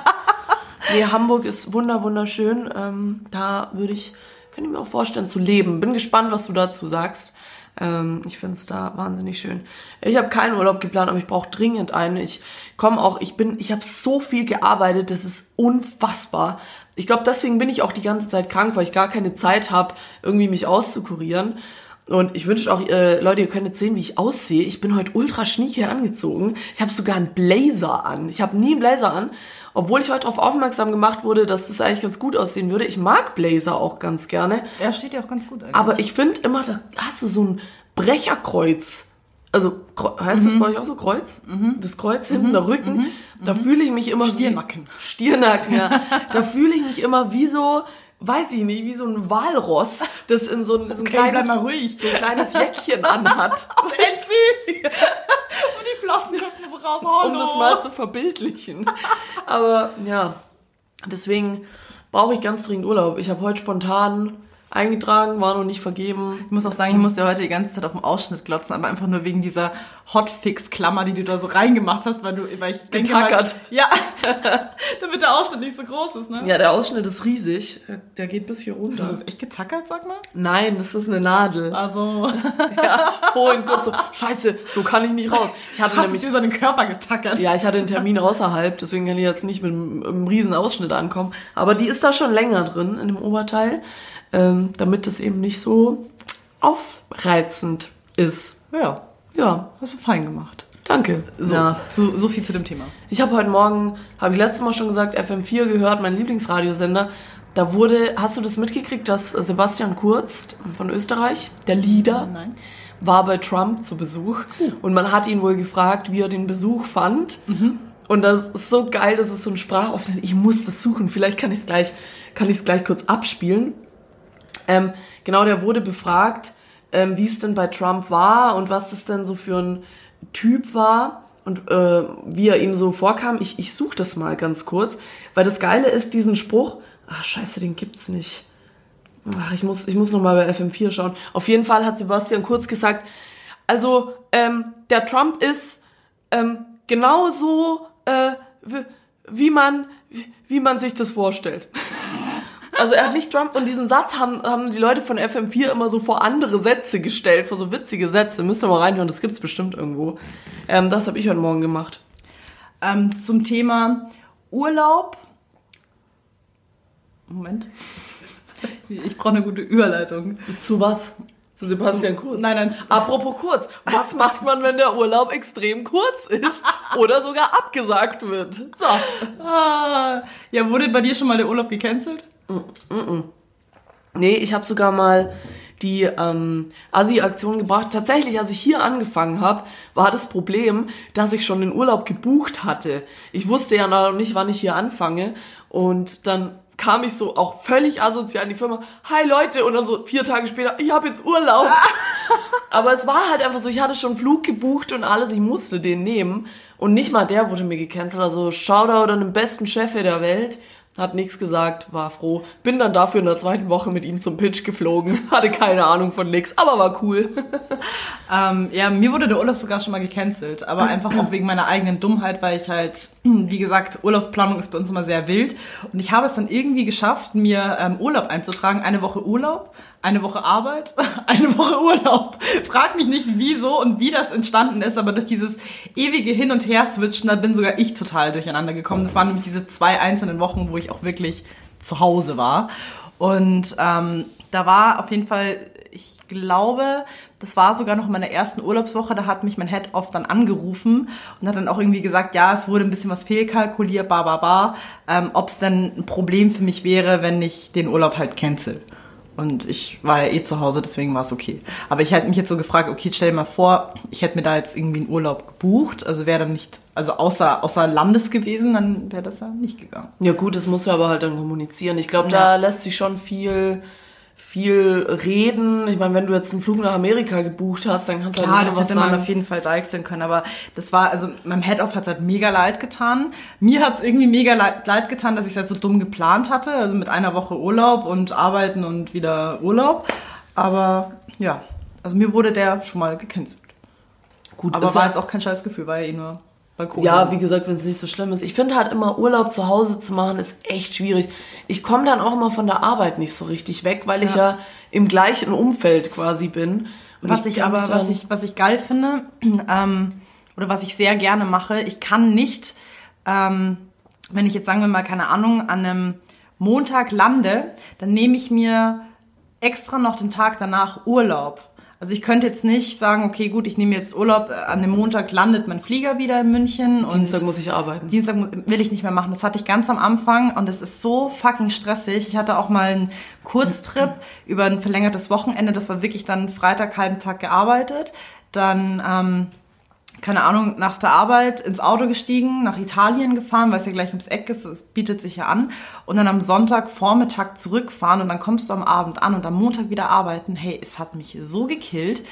Nee, Hamburg ist wunder, wunderschön. Ähm, da würde ich, könnte ich mir auch vorstellen zu leben. Bin gespannt, was du dazu sagst. Ähm, ich finde es da wahnsinnig schön. Ich habe keinen Urlaub geplant, aber ich brauche dringend einen. Ich komme auch, ich bin, ich habe so viel gearbeitet, das ist unfassbar. Ich glaube, deswegen bin ich auch die ganze Zeit krank, weil ich gar keine Zeit habe, irgendwie mich auszukurieren. Und ich wünsche auch, äh, Leute, ihr könnt jetzt sehen, wie ich aussehe. Ich bin heute ultra schnieke angezogen. Ich habe sogar einen Blazer an. Ich habe nie einen Blazer an, obwohl ich heute darauf aufmerksam gemacht wurde, dass das eigentlich ganz gut aussehen würde. Ich mag Blazer auch ganz gerne. Ja, steht ja auch ganz gut eigentlich. Aber ich finde immer, da hast du so ein Brecherkreuz. Also heißt Mhm. das bei euch auch so Kreuz? Das Kreuz hinten, der Rücken. Da fühle ich mich immer Mhm. Stirnacken. Wie, Stirnacken, ja. da fühle ich mich immer wie so, weiß ich nicht, wie so ein Walross, das in so ein, so ein, Okay, kleines, mal ruhig. so ein kleines Jäckchen anhat. Echt süß. und die Flossen gucken so raus. Hallo. um das mal zu verbildlichen. Aber ja, deswegen brauche ich ganz dringend Urlaub. Ich habe heute spontan eingetragen, war noch nicht vergeben. Ich muss auch sagen, ich musste heute die ganze Zeit auf den Ausschnitt glotzen, aber einfach nur wegen dieser Hotfix-Klammer, die du da so reingemacht hast, weil du, weil ich Getackert. Ja, damit der Ausschnitt nicht so groß ist, ne? Ja, der Ausschnitt ist riesig. Der geht bis hier runter. Das ist echt getackert, sag mal. Nein, das ist eine Nadel. Also, Ja, vorhin kurz so, scheiße, so kann ich nicht raus. Ich hatte hast nämlich, dir so den Körper getackert? ja, ich hatte einen Termin außerhalb, deswegen kann ich jetzt nicht mit einem, einem riesen Ausschnitt ankommen. Aber die ist da schon länger drin, in dem Oberteil, ähm, damit das eben nicht so aufreizend ist. Ja, Ja, hast du fein gemacht. danke. So, Ja. zu, so viel zu dem Thema. Ich habe heute Morgen, habe ich letztes Mal schon gesagt, FM4 gehört, mein Lieblingsradiosender. Da wurde, hast du das mitgekriegt, dass Sebastian Kurz von Österreich, der Leader, Nein. war bei Trump zu Besuch und man hat ihn wohl gefragt, wie er den Besuch fand. Und das ist so geil, das ist so ein Sprachausschnitt. Ich muss das suchen, vielleicht kann ich es gleich, kann ich es gleich kurz abspielen. Ähm, genau, der wurde befragt, ähm, wie es denn bei Trump war und was das denn so für ein Typ war und äh, wie er ihm so vorkam. Ich, ich suche das mal ganz kurz, weil das Geile ist, diesen Spruch, ach scheiße, den gibt's nicht. Ach, ich muss, ich muss noch mal bei FM4 schauen. Auf jeden Fall hat Sebastian Kurz gesagt, also ähm, der Trump ist ähm, genauso, äh, wie, wie man, wie, wie man sich das vorstellt. Also er hat nicht Trump und diesen Satz haben, haben die Leute von FM4 immer so vor andere Sätze gestellt, vor so witzige Sätze. Müsst ihr mal reinhören, das gibt's bestimmt irgendwo. Ähm, das habe ich heute Morgen gemacht. Ähm, zum Thema Urlaub. Moment. Ich brauche eine gute Überleitung. Zu was? Zu Sebastian Kurz? Nein, nein. Apropos kurz, was macht man, wenn der Urlaub extrem kurz ist oder sogar abgesagt wird? So. Ah, ja, wurde bei dir schon mal der Urlaub gecancelt? Nee, ich habe sogar mal die ähm, Asi-Aktion gebracht. Tatsächlich, als ich hier angefangen habe, war das Problem, dass ich schon den Urlaub gebucht hatte. Ich wusste ja noch nicht, wann ich hier anfange. Und dann kam ich so auch völlig asozial in die Firma. Hi Leute! Und dann so vier Tage später, ich habe jetzt Urlaub. Aber es war halt einfach so, ich hatte schon Flug gebucht und alles, ich musste den nehmen. Und nicht mal der wurde mir gecancelt. Also Shoutout an den besten Chef der Welt. Hat nichts gesagt, war froh. Bin dann dafür in der zweiten Woche mit ihm zum Pitch geflogen. Hatte keine Ahnung von nix, aber war cool. Ähm, ja, mir wurde der Urlaub sogar schon mal gecancelt, aber einfach auch wegen meiner eigenen Dummheit, weil ich halt, wie gesagt, Urlaubsplanung ist bei uns immer sehr wild. Und ich habe es dann irgendwie geschafft, mir ähm, Urlaub einzutragen. Eine Woche Urlaub, eine Woche Arbeit, eine Woche Urlaub. Frag mich nicht, wieso und wie das entstanden ist, aber durch dieses ewige Hin- und Her-Switchen, da bin sogar ich total durcheinander gekommen. Das waren nämlich diese zwei einzelnen Wochen, wo ich auch wirklich zu Hause war. Und ähm, da war auf jeden Fall, ich glaube, das war sogar noch in meiner ersten Urlaubswoche, da hat mich mein Head-Off dann angerufen und hat dann auch irgendwie gesagt, ja, es wurde ein bisschen was fehlkalkuliert, ba, ba, ba, ähm, ob es denn ein Problem für mich wäre, wenn ich den Urlaub halt cancel. Und ich war ja eh zu Hause, deswegen war es okay. Aber ich hätte mich jetzt so gefragt, okay, stell dir mal vor, ich hätte mir da jetzt irgendwie einen Urlaub gebucht, also wäre dann nicht, also außer, außer Landes gewesen, dann wäre das ja nicht gegangen. Ja gut, das musst du aber halt dann kommunizieren. Ich glaube, Ja. da lässt sich schon viel, viel reden. Ich meine, wenn du jetzt einen Flug nach Amerika gebucht hast, dann kannst du Klar, halt das hätte man sagen. auf jeden Fall deichseln können, aber das war, also meinem Head-Off hat es halt mega leid getan. Mir hat es irgendwie mega leid, leid getan, dass ich es halt so dumm geplant hatte, also mit einer Woche Urlaub und arbeiten und wieder Urlaub. Aber ja, also mir wurde der schon mal gecancelt. Gut, Aber war ja- jetzt auch kein scheiß Gefühl, war ja eh nur Balkon. Ja, wie gesagt, wenn es nicht so schlimm ist. Ich finde halt immer Urlaub zu Hause zu machen ist echt schwierig. Ich komme dann auch immer von der Arbeit nicht so richtig weg, weil ich ja im gleichen Umfeld quasi bin. Und was ich kann aber, was ich, was ich geil finde, ähm, oder was ich sehr gerne mache, ich kann nicht, ähm, wenn ich jetzt sagen wir mal, keine Ahnung, an einem Montag lande, dann nehme ich mir extra noch den Tag danach Urlaub. Also ich könnte jetzt nicht sagen, okay, gut, ich nehme jetzt Urlaub, äh, an dem Montag landet mein Flieger wieder in München und Dienstag muss ich arbeiten. Dienstag will ich nicht mehr machen. Das hatte ich ganz am Anfang und es ist so fucking stressig. Ich hatte auch mal einen Kurztrip über ein verlängertes Wochenende. Das war wirklich dann Freitag halben Tag gearbeitet. Dann, ähm, keine Ahnung, nach der Arbeit ins Auto gestiegen, nach Italien gefahren, weil es ja gleich ums Eck ist, es bietet sich ja an. Und dann am Sonntag Vormittag zurückfahren und dann kommst du am Abend an und am Montag wieder arbeiten. Hey, es hat mich so gekillt.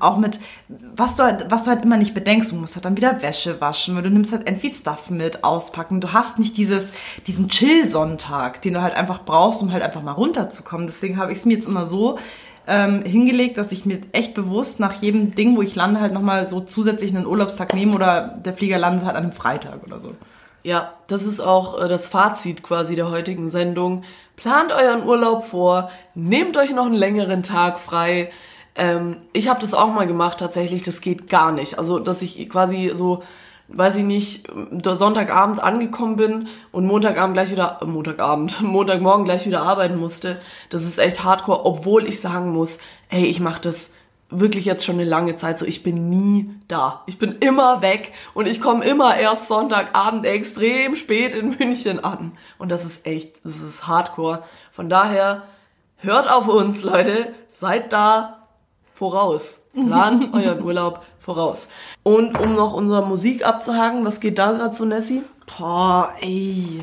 Auch mit, was du, halt, was du halt immer nicht bedenkst, du musst halt dann wieder Wäsche waschen, weil du nimmst halt irgendwie Stuff mit, auspacken. Du hast nicht dieses, diesen Chill-Sonntag, den du halt einfach brauchst, um halt einfach mal runterzukommen. Deswegen habe ich es mir jetzt immer so ähm, hingelegt, dass ich mir echt bewusst nach jedem Ding, wo ich lande, halt nochmal so zusätzlich einen Urlaubstag nehme oder der Flieger landet halt an einem Freitag oder so. Ja, das ist auch äh, das Fazit quasi der heutigen Sendung. Plant euren Urlaub vor, nehmt euch noch einen längeren Tag frei. Ähm, ich habe das auch mal gemacht tatsächlich, das geht gar nicht. Also, dass ich quasi so, weiß ich nicht, der Sonntagabend angekommen bin und Montagabend gleich wieder, äh, Montagabend, Montagmorgen gleich wieder arbeiten musste. Das ist echt hardcore, obwohl ich sagen muss, ey, ich mache das wirklich jetzt schon eine lange Zeit so, ich bin nie da. Ich bin immer weg und ich komme immer erst Sonntagabend extrem spät in München an. Und das ist echt, das ist hardcore. Von daher, hört auf uns, Leute. Seid da voraus. Plant euren Urlaub voraus. Und um noch unsere Musik abzuhaken, was geht da gerade so, Nessie? Boah, ey.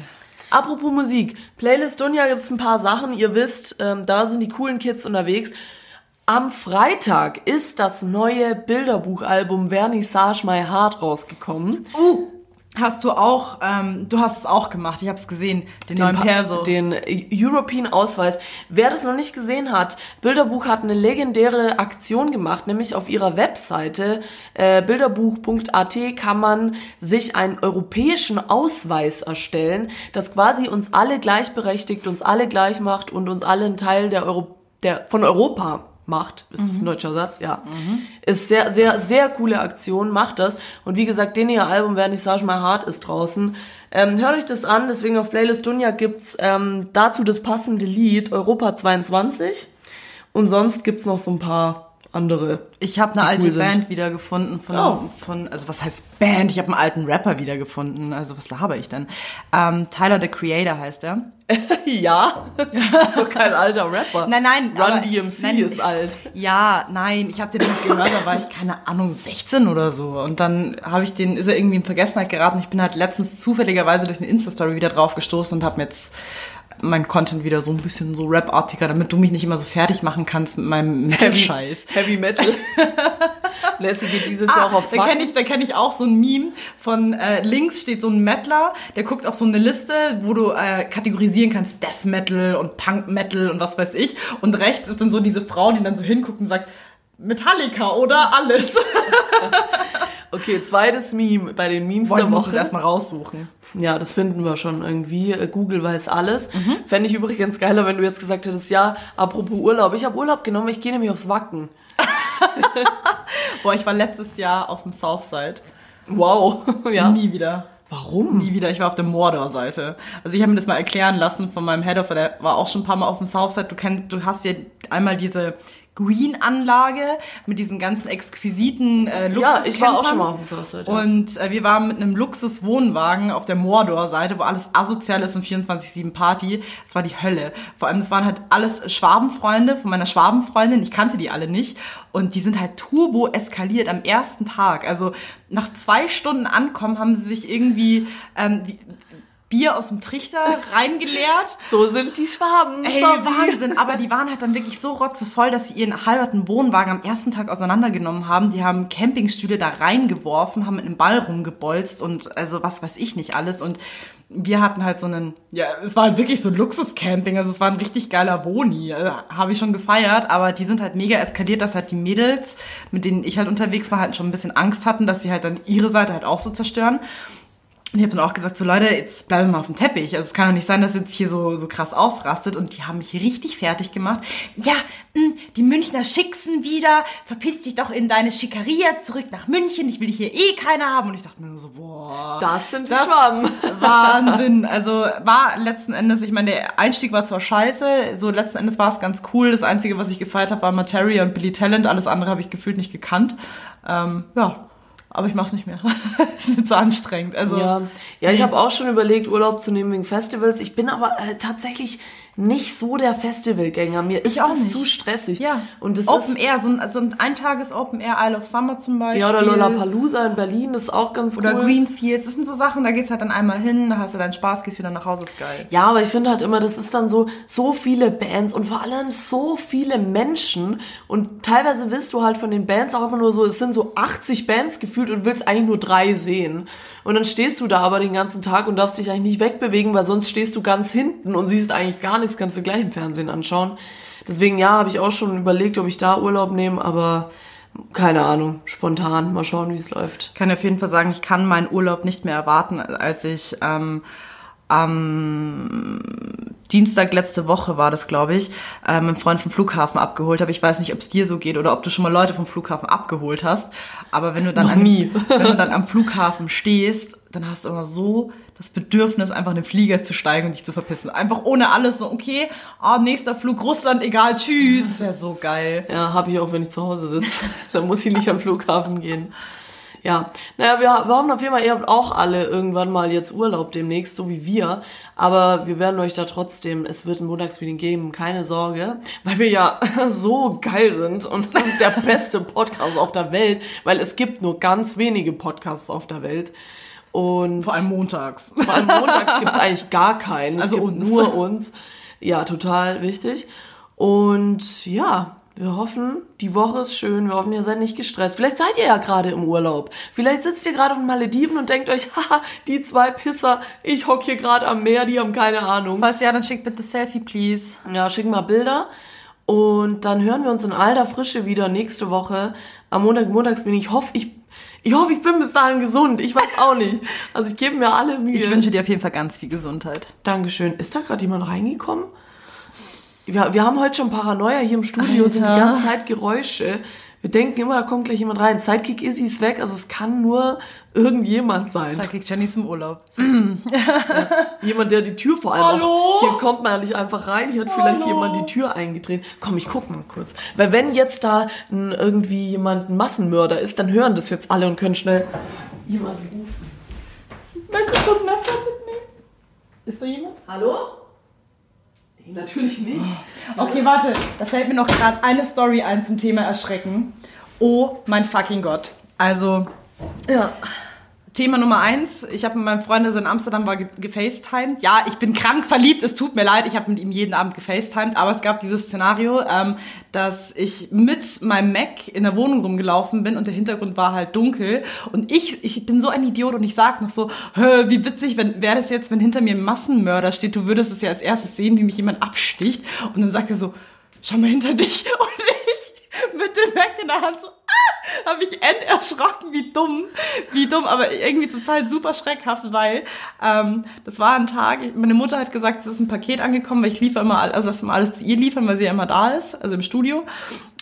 Apropos Musik, Playlist Dunja gibt's ein paar Sachen. Ihr wisst, ähm, da sind die coolen Kids unterwegs. Am Freitag ist das neue Bilderbuchalbum Vernissage My Heart rausgekommen. Uh, hast du auch, ähm, du hast es auch gemacht, ich habe es gesehen, den, neuen Pa- Perso. Den European Ausweis. Wer das noch nicht gesehen hat, Bilderbuch hat eine legendäre Aktion gemacht, nämlich auf ihrer Webseite äh, bilderbuch.at kann man sich einen europäischen Ausweis erstellen, das quasi uns alle gleichberechtigt, uns alle gleich macht und uns alle einen Teil der Euro der, von Europa macht. Ist das ein deutscher Satz? Ja. Ist sehr, sehr, sehr coole Aktion. Macht das. Und wie gesagt, den ihr Album Vernissage My Heart ist draußen. Ähm, hört euch das an. Deswegen auf Playlist Dunja gibt's ähm, dazu das passende Lied Europa 22. Und sonst gibt's noch so ein paar andere. Ich habe eine alte cool. Band wiedergefunden von, Oh. von, also was heißt Band? Ich habe einen alten Rapper wiedergefunden. Also was laber ich denn? Ähm, Tyler the Creator heißt er. ja, ist doch kein alter Rapper. Nein, nein, Run aber- DMC nein. ist alt. Ja, nein, ich habe den nicht gehört, da war ich keine Ahnung 16 oder so und dann habe ich den ist er irgendwie in Vergessenheit geraten. Ich bin halt letztens zufälligerweise durch eine Insta Story wieder drauf gestoßen und habe mir jetzt mein Content wieder so ein bisschen so Rap-artiger, damit du mich nicht immer so fertig machen kannst mit meinem Metal-Scheiß. Heavy Metal. Nessie geht dieses Jahr auch aufs da kenne ich, da kenn ich auch so ein Meme von äh, links steht so ein Mettler, der guckt auf so eine Liste, wo du äh, kategorisieren kannst Death Metal und Punk Metal und was weiß ich. Und rechts ist dann so diese Frau, die dann so hinguckt und sagt Metallica oder alles. Okay, zweites Meme bei den Memes Boah, der ich muss Woche. das erstmal raussuchen. Ja, das finden wir schon irgendwie. Äh, Google weiß alles. Mhm. Fände ich übrigens geiler, wenn du jetzt gesagt hättest, ja, apropos Urlaub. Ich habe Urlaub genommen, ich gehe nämlich aufs Wacken. Boah, ich war letztes Jahr auf dem Southside. Wow. ja. Nie wieder. Warum? Nie wieder. Ich war auf der Mordor-Seite. Also ich habe mir das mal erklären lassen von meinem Head-Off, der war auch schon ein paar Mal auf dem Southside. Du kennst, du hast ja einmal diese Green-Anlage mit diesen ganzen exquisiten äh, Ja, ich war auch schon mal auf dem Surfside. ja. Und äh, wir waren mit einem Luxus-Wohnwagen auf der Mordor-Seite, wo alles asozial ist und 24-7 Party. Es war die Hölle. Vor allem, es waren halt alles Schwabenfreunde von meiner Schwabenfreundin. Ich kannte die alle nicht. Und die sind halt turbo eskaliert am ersten Tag. Also nach zwei Stunden ankommen haben sie sich irgendwie ähm, wie- Bier aus dem Trichter reingeleert. So sind die Schwaben. Ey, Sorry. Wahnsinn. Aber die waren halt dann wirklich so rotzevoll, dass sie ihren halberten Wohnwagen am ersten Tag auseinandergenommen haben. Die haben Campingstühle da reingeworfen, haben mit einem Ball rumgebolzt und also was weiß ich nicht alles. Und wir hatten halt so einen, ja, es war halt wirklich so ein Luxuscamping. Also es war ein richtig geiler Woni. Also, Habe ich schon gefeiert, aber die sind halt mega eskaliert, dass halt die Mädels, mit denen ich halt unterwegs war, halt schon ein bisschen Angst hatten, dass sie halt dann ihre Seite halt auch so zerstören. Und ich habe dann auch gesagt, so Leute, jetzt bleiben wir mal auf dem Teppich. Also es kann doch nicht sein, dass jetzt hier so, so krass ausrastet. Und die haben mich richtig fertig gemacht. Ja, mh, die Münchner Schicksen wieder. Verpiss dich doch in deine Schickeria zurück nach München. Ich will hier eh keiner haben. Und ich dachte mir nur so, boah. Das sind die Das- Schwaben. Wahnsinn. Also war letzten Endes, ich meine, der Einstieg war zwar scheiße, so letzten Endes war es ganz cool. Das Einzige, was ich gefeiert habe, war Materia und Billy Talent. Alles andere habe ich gefühlt nicht gekannt. Ähm, ja, aber ich mach's nicht mehr. Es wird so anstrengend. Also Ja, ja ich habe auch schon überlegt, Urlaub zu nehmen wegen Festivals. Ich bin aber äh, tatsächlich nicht so der Festivalgänger. Mir ist auch das nicht. zu stressig. Ja, Und das Open ist, Air, so ein, so ein Eintages Open Air Isle of Summer zum Beispiel. ja, oder Lollapalooza in Berlin ist auch ganz Oder cool. Greenfields. Das sind so Sachen, da geht's halt dann einmal hin, da hast du deinen Spaß, gehst wieder nach Hause, ist geil. Ja, aber ich finde halt immer, das ist dann so, so viele Bands und vor allem so viele Menschen und teilweise willst du halt von den Bands auch immer nur so, es sind so 80 Bands gefühlt und willst eigentlich nur drei sehen. Und dann stehst du da aber den ganzen Tag und darfst dich eigentlich nicht wegbewegen, weil sonst stehst du ganz hinten und siehst eigentlich gar nichts, kannst du gleich im Fernsehen anschauen. Deswegen, ja, habe ich auch schon überlegt, ob ich da Urlaub nehme, aber keine Ahnung, spontan, mal schauen, wie es läuft. Ich kann auf jeden Fall sagen, ich kann meinen Urlaub nicht mehr erwarten, als ich ähm, am Dienstag letzte Woche war das, glaube ich, ähm, einen Freund vom Flughafen abgeholt habe. Ich weiß nicht, ob es dir so geht oder ob du schon mal Leute vom Flughafen abgeholt hast. Aber wenn du dann, an, wenn du dann am Flughafen stehst, dann hast du immer so das Bedürfnis, einfach in den Flieger zu steigen und dich zu verpissen. Einfach ohne alles so, okay, ah, nächster Flug Russland, egal, tschüss. Das wäre so geil. Ja, habe ich auch, wenn ich zu Hause sitze. Dann muss ich nicht am Flughafen gehen. Ja, naja, wir, wir haben auf jeden Fall, ihr habt auch alle irgendwann mal jetzt Urlaub demnächst, so wie wir. Aber wir werden euch da trotzdem, es wird ein Montagsmeeting geben, keine Sorge, weil wir ja so geil sind und der beste Podcast auf der Welt, weil es gibt nur ganz wenige Podcasts auf der Welt. Und Vor allem montags. vor allem montags gibt's eigentlich gar keinen. Es Also gibt uns. nur uns. Ja, total wichtig. Und ja, wir hoffen, die Woche ist schön. Wir hoffen, ihr seid nicht gestresst. Vielleicht seid ihr ja gerade im Urlaub. Vielleicht sitzt ihr gerade auf den Malediven und denkt euch, haha, die zwei Pisser, ich hock hier gerade am Meer, die haben keine Ahnung. Falls ja, dann schick bitte Selfie, please. Ja, schick mal Bilder. Und dann hören wir uns in alter Frische wieder nächste Woche. Am Montag, montags bin ich. Ich hoffe, ich, ich hoffe, ich bin bis dahin gesund. Ich weiß auch nicht. Also ich gebe mir alle Mühe. Ich wünsche dir auf jeden Fall ganz viel Gesundheit. Dankeschön. Ist da gerade jemand reingekommen? Wir, wir haben heute schon Paranoia hier im Studio, sind die Alter. ganze Zeit Geräusche. Wir denken immer, da kommt gleich jemand rein. Sidekick Izzy ist weg, also es kann nur irgendjemand sein. Sidekick Jenny ist im Urlaub. Jemand, der die Tür vor allem Hallo? auch, Hier kommt man ja nicht einfach rein, hier hat vielleicht jemand die Tür eingedreht. Komm, ich guck mal kurz. Weil wenn jetzt da ein, irgendwie jemand ein Massenmörder ist, dann hören das jetzt alle und können schnell jemanden rufen. Möchtest du ein Messer mitnehmen? Ist da jemand? Hallo? Nee, natürlich nicht. Okay, warte. Da fällt mir noch gerade eine Story ein zum Thema Erschrecken. Oh mein fucking Gott. Also, Ja. Thema Nummer eins. Ich habe mit meinem Freund, der in Amsterdam war, ge- gefacetimed. Ja, ich bin krank verliebt. Es tut mir leid. Ich habe mit ihm jeden Abend gefacetimed. Aber es gab dieses Szenario, ähm, dass ich mit meinem Mac in der Wohnung rumgelaufen bin und der Hintergrund war halt dunkel. Und ich, ich bin so ein Idiot und ich sag noch so, wie witzig wäre das jetzt, wenn hinter mir ein Massenmörder steht. Du würdest es ja als erstes sehen, wie mich jemand absticht. Und dann sagt er so, schau mal hinter dich. Und ich mit dem Mac in der Hand so, habe ich end erschrocken, wie dumm, wie dumm, aber irgendwie zur Zeit super schreckhaft, weil ähm, das war ein Tag, meine Mutter hat gesagt, es ist ein Paket angekommen, weil ich liefere immer, also dass wir alles zu ihr liefern, weil sie ja immer da ist, also im Studio.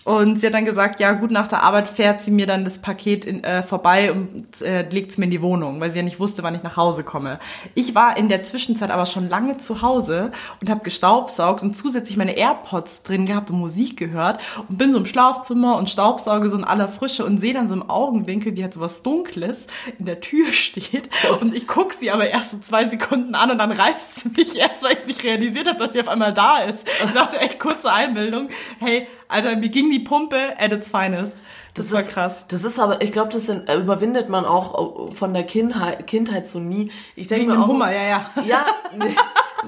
Und sie hat dann gesagt, ja gut, nach der Arbeit fährt sie mir dann das Paket in, äh, vorbei und äh, legt es mir in die Wohnung, weil sie ja nicht wusste, wann ich nach Hause komme. Ich war in der Zwischenzeit aber schon lange zu Hause und habe gestaubsaugt und zusätzlich meine AirPods drin gehabt und Musik gehört und bin so im Schlafzimmer und staubsauge so in aller Frische und sehe dann so im Augenwinkel, wie halt so was Dunkles in der Tür steht. Und ich gucke sie aber erst so zwei Sekunden an und dann reißt sie mich erst, weil ich nicht realisiert habe, dass sie auf einmal da ist. Ich dachte echt kurze Einbildung. Hey, Alter, mir ging die Pumpe at its finest. Das, das war ist, krass. Das ist aber, ich glaube, das überwindet man auch äh, von der Kindheit, Kindheit so nie. Ich denke mir auch, Hummer, ja, ja. Ja, nee,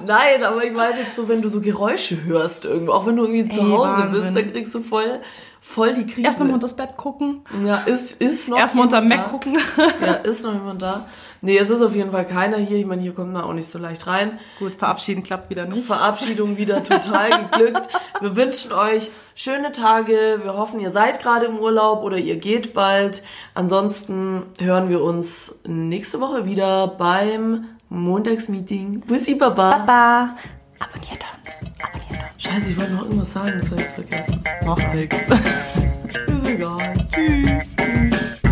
nein, aber ich meine jetzt so, wenn du so Geräusche hörst irgendwo, auch wenn du irgendwie zu Ey, Hause Wahnsinn. bist, dann kriegst du voll, voll die Krise. Erst nochmal unter das Bett gucken. Ja, ist, ist noch Erstmal unter Mac da? gucken. Ja, ist noch jemand da? Nee, es ist auf jeden Fall keiner hier. Ich meine, hier kommt man auch nicht so leicht rein. Gut, verabschieden klappt wieder nicht. Verabschiedung wieder total geglückt. Wir wünschen euch schöne Tage. Wir hoffen, ihr seid gerade im Urlaub oder ihr geht bald. Ansonsten hören wir uns nächste Woche wieder beim Montagsmeeting. Bussi Baba. Baba. Abonniert uns. Abonniert uns. Scheiße, ich wollte noch irgendwas sagen, das habe ich jetzt vergessen. Mach nix. Ist egal. Tschüss. Tschüss.